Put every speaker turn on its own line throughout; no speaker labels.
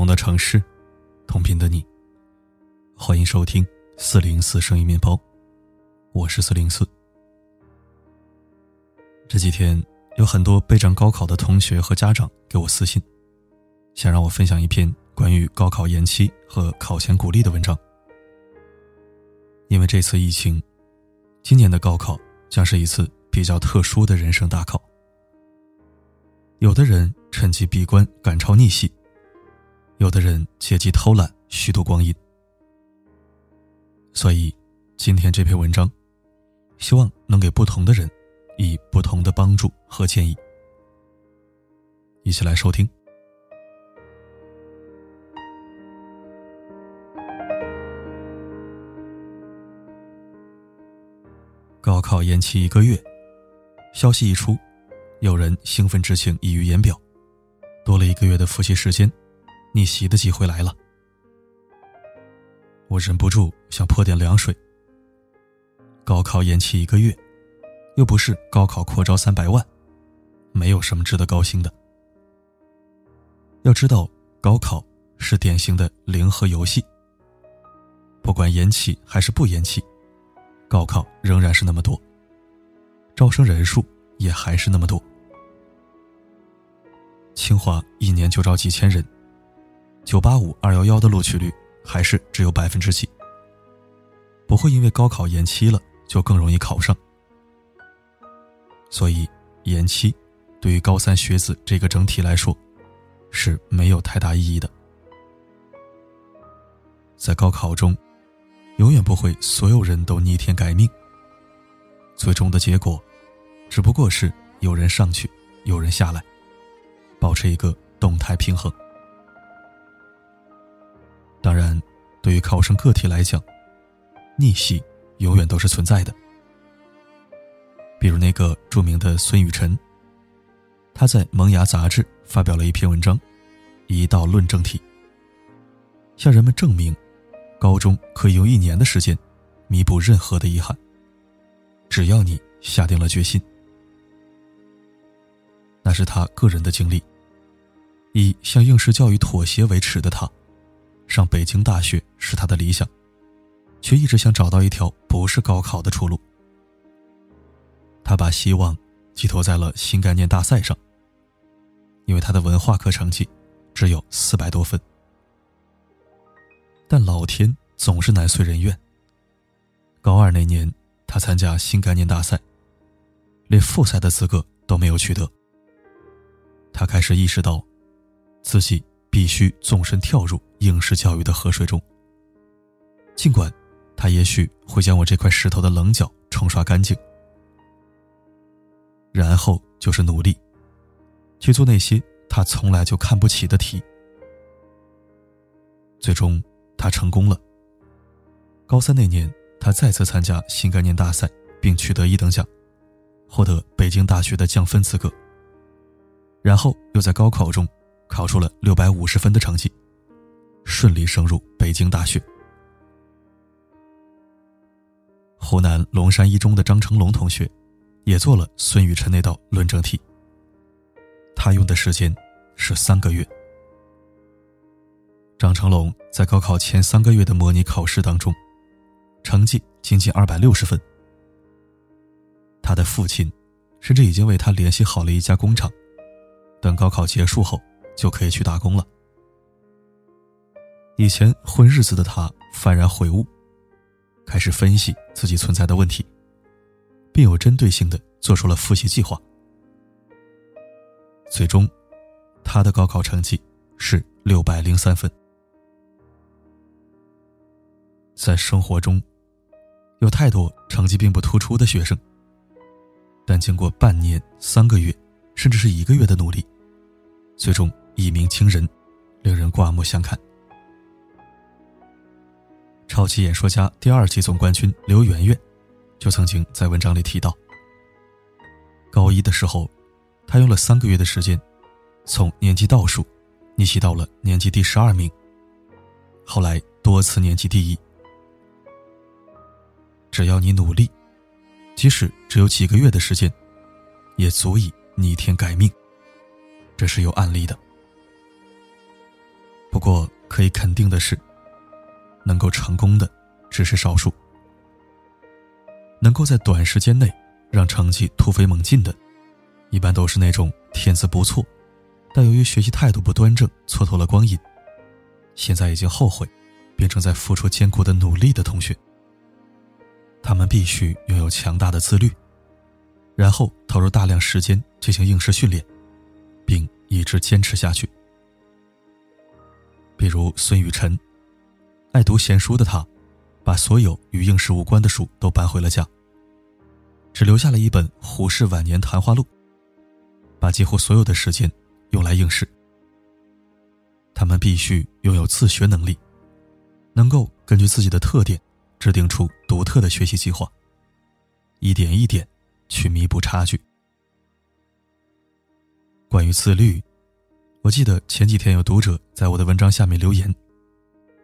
同的城市，同频的你。欢迎收听四零四声音面包，我是四零四。这几天有很多备战高考的同学和家长给我私信，想让我分享一篇关于高考延期和考前鼓励的文章。因为这次疫情，今年的高考将是一次比较特殊的人生大考。有的人趁机闭关赶超逆袭，有的人借机偷懒虚度光阴。所以，今天这篇文章，希望能给不同的人以不同的帮助和建议。一起来收听。高考延期一个月，消息一出。有人兴奋之情溢于言表，多了一个月的复习时间，逆袭的机会来了。我忍不住想泼点凉水。高考延期一个月，又不是高考扩招三百万，没有什么值得高兴的。要知道，高考是典型的零和游戏，不管延期还是不延期，高考仍然是那么多，招生人数也还是那么多。清华一年就招几千人，九八五、二幺幺的录取率还是只有百分之几。不会因为高考延期了就更容易考上，所以延期对于高三学子这个整体来说是没有太大意义的。在高考中，永远不会所有人都逆天改命，最终的结果只不过是有人上去，有人下来。保持一个动态平衡。对于考生个体来讲，逆袭永远都是存在的。比如那个著名的孙雨晨，他在《萌芽》杂志发表了一篇文章，一道论证题，向人们证明，高中可以用一年的时间弥补任何的遗憾，只要你下定了决心。那是他个人的经历。以向应试教育妥协为耻的他，上北京大学是他的理想，却一直想找到一条不是高考的出路。他把希望寄托在了新概念大赛上，因为他的文化课成绩只有四百多分。但老天总是难遂人愿。高二那年，他参加新概念大赛，连复赛的资格都没有取得。他开始意识到。自己必须纵身跳入应试教育的河水中。尽管他也许会将我这块石头的棱角冲刷干净，然后就是努力去做那些他从来就看不起的题。最终，他成功了。高三那年，他再次参加新概念大赛，并取得一等奖，获得北京大学的降分资格。然后又在高考中。考出了六百五十分的成绩，顺利升入北京大学。湖南龙山一中的张成龙同学，也做了孙雨辰那道论证题。他用的时间是三个月。张成龙在高考前三个月的模拟考试当中，成绩仅仅二百六十分。他的父亲，甚至已经为他联系好了一家工厂，等高考结束后。就可以去打工了。以前混日子的他幡然悔悟，开始分析自己存在的问题，并有针对性的做出了复习计划。最终，他的高考成绩是六百零三分。在生活中，有太多成绩并不突出的学生，但经过半年、三个月，甚至是一个月的努力，最终。一鸣惊人，令人刮目相看。超级演说家第二季总冠军刘媛媛，就曾经在文章里提到，高一的时候，他用了三个月的时间，从年级倒数逆袭到了年级第十二名，后来多次年级第一。只要你努力，即使只有几个月的时间，也足以逆天改命。这是有案例的。不过可以肯定的是，能够成功的只是少数。能够在短时间内让成绩突飞猛进的，一般都是那种天资不错，但由于学习态度不端正，蹉跎了光阴，现在已经后悔，变成在付出艰苦的努力的同学。他们必须拥有强大的自律，然后投入大量时间进行应试训练，并一直坚持下去。比如孙雨辰，爱读闲书的他。把所有与应试无关的书都搬回了家，只留下了一本《胡适晚年谈话录》，把几乎所有的时间用来应试。他们必须拥有自学能力，能够根据自己的特点制定出独特的学习计划，一点一点去弥补差距。关于自律，我记得前几天有读者在我的文章下面留言，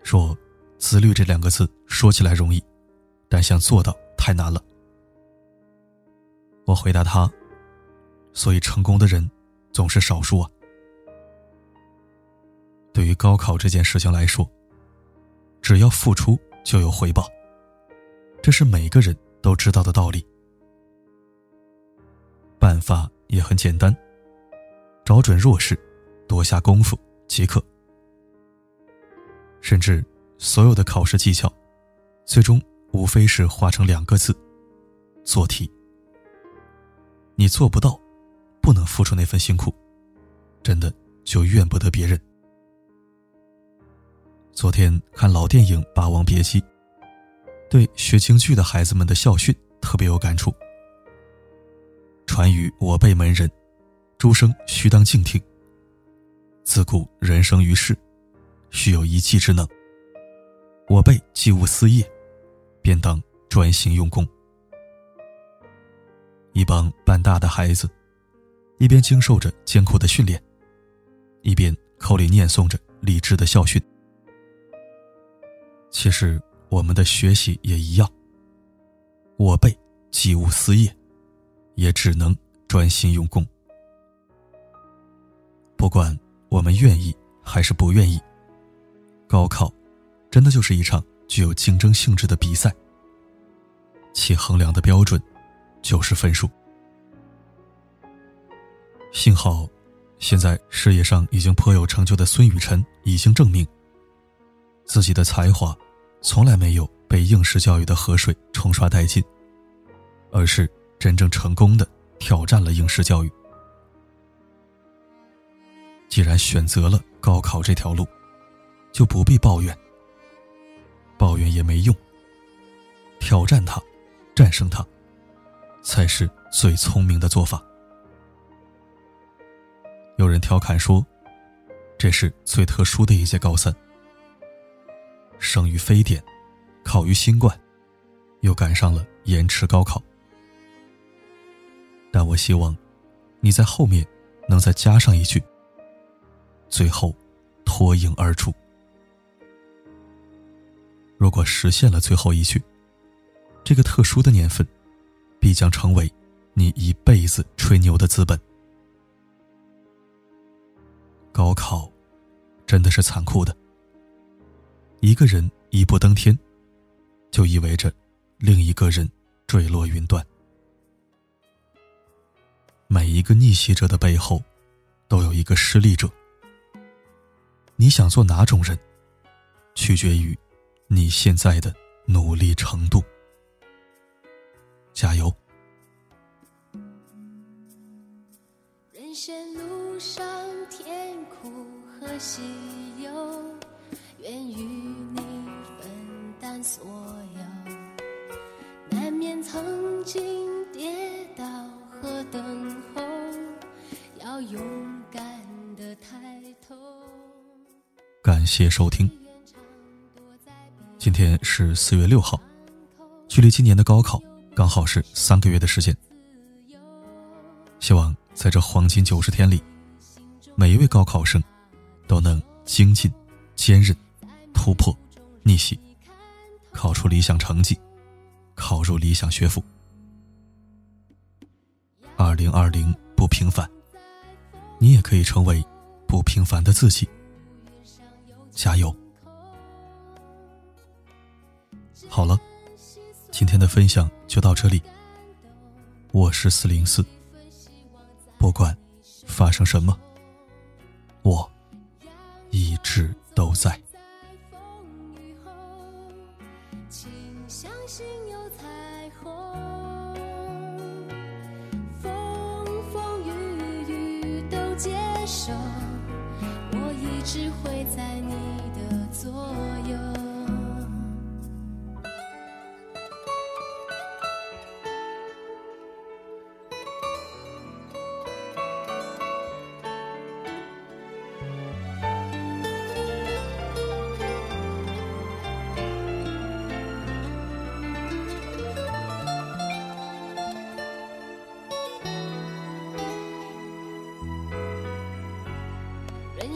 说。自律这两个字说起来容易，但想做到太难了。我回答他：“所以成功的人总是少数啊。”对于高考这件事情来说，只要付出就有回报，这是每个人都知道的道理。办法也很简单，找准弱势，多下功夫即可。甚至。所有的考试技巧，最终无非是化成两个字：做题。你做不到，不能付出那份辛苦，真的就怨不得别人。昨天看老电影《霸王别姬》，对学京剧的孩子们的校训特别有感触：“传于我辈门人，诸生须当静听。自古人生于世，须有一技之能。”我辈既无私业，便当专心用功。一帮半大的孩子，一边经受着艰苦的训练，一边口里念诵着励志的校训。其实我们的学习也一样。我辈既无私业，也只能专心用功。不管我们愿意还是不愿意，高考。真的就是一场具有竞争性质的比赛，其衡量的标准就是分数。幸好，现在事业上已经颇有成就的孙雨辰已经证明，自己的才华从来没有被应试教育的河水冲刷殆尽，而是真正成功的挑战了应试教育。既然选择了高考这条路，就不必抱怨。抱怨也没用。挑战他，战胜他，才是最聪明的做法。有人调侃说，这是最特殊的一届高三，生于非典，考于新冠，又赶上了延迟高考。但我希望，你在后面能再加上一句：最后脱颖而出。如果实现了最后一句，这个特殊的年份，必将成为你一辈子吹牛的资本。高考，真的是残酷的。一个人一步登天，就意味着另一个人坠落云端。每一个逆袭者的背后，都有一个失利者。你想做哪种人，取决于。你现在的努力程度，加油！人生路上甜苦和喜忧，愿与你分担所有。难免曾经跌倒和等候，要勇敢。感谢收听。今天是四月六号，距离今年的高考刚好是三个月的时间。希望在这黄金九十天里，每一位高考生都能精进、坚韧、突破、逆袭，考出理想成绩，考入理想学府。二零二零不平凡，你也可以成为不平凡的自己。加油！好了，今天的分享就到这里。我是四零四，不管发生什么，我一直都在。
风风雨雨都接受我一直会在你的左右。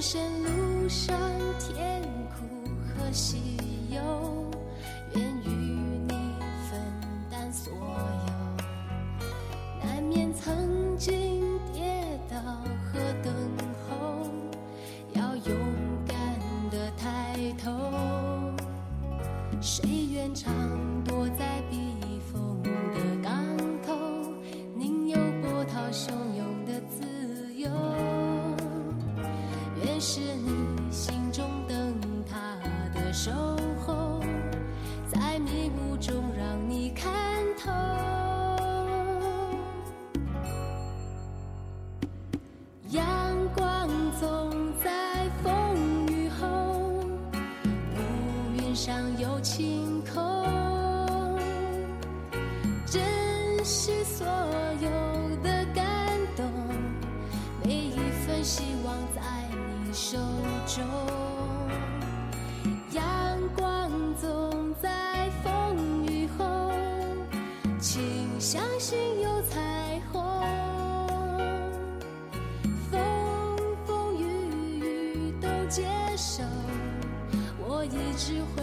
人生路上，甜苦和喜忧，愿与你分担所有。难免曾经跌倒和等候，要勇敢的抬头。谁愿尝阳光总在风雨后，乌云上有晴空，珍惜所有的感动，每一份希望在你手中，阳光总在风雨后，请相信有彩虹。手，我一直会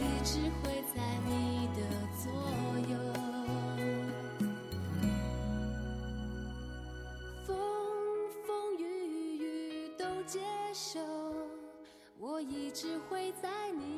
一直会在你的左右。风风雨雨都接受。我一直会在你。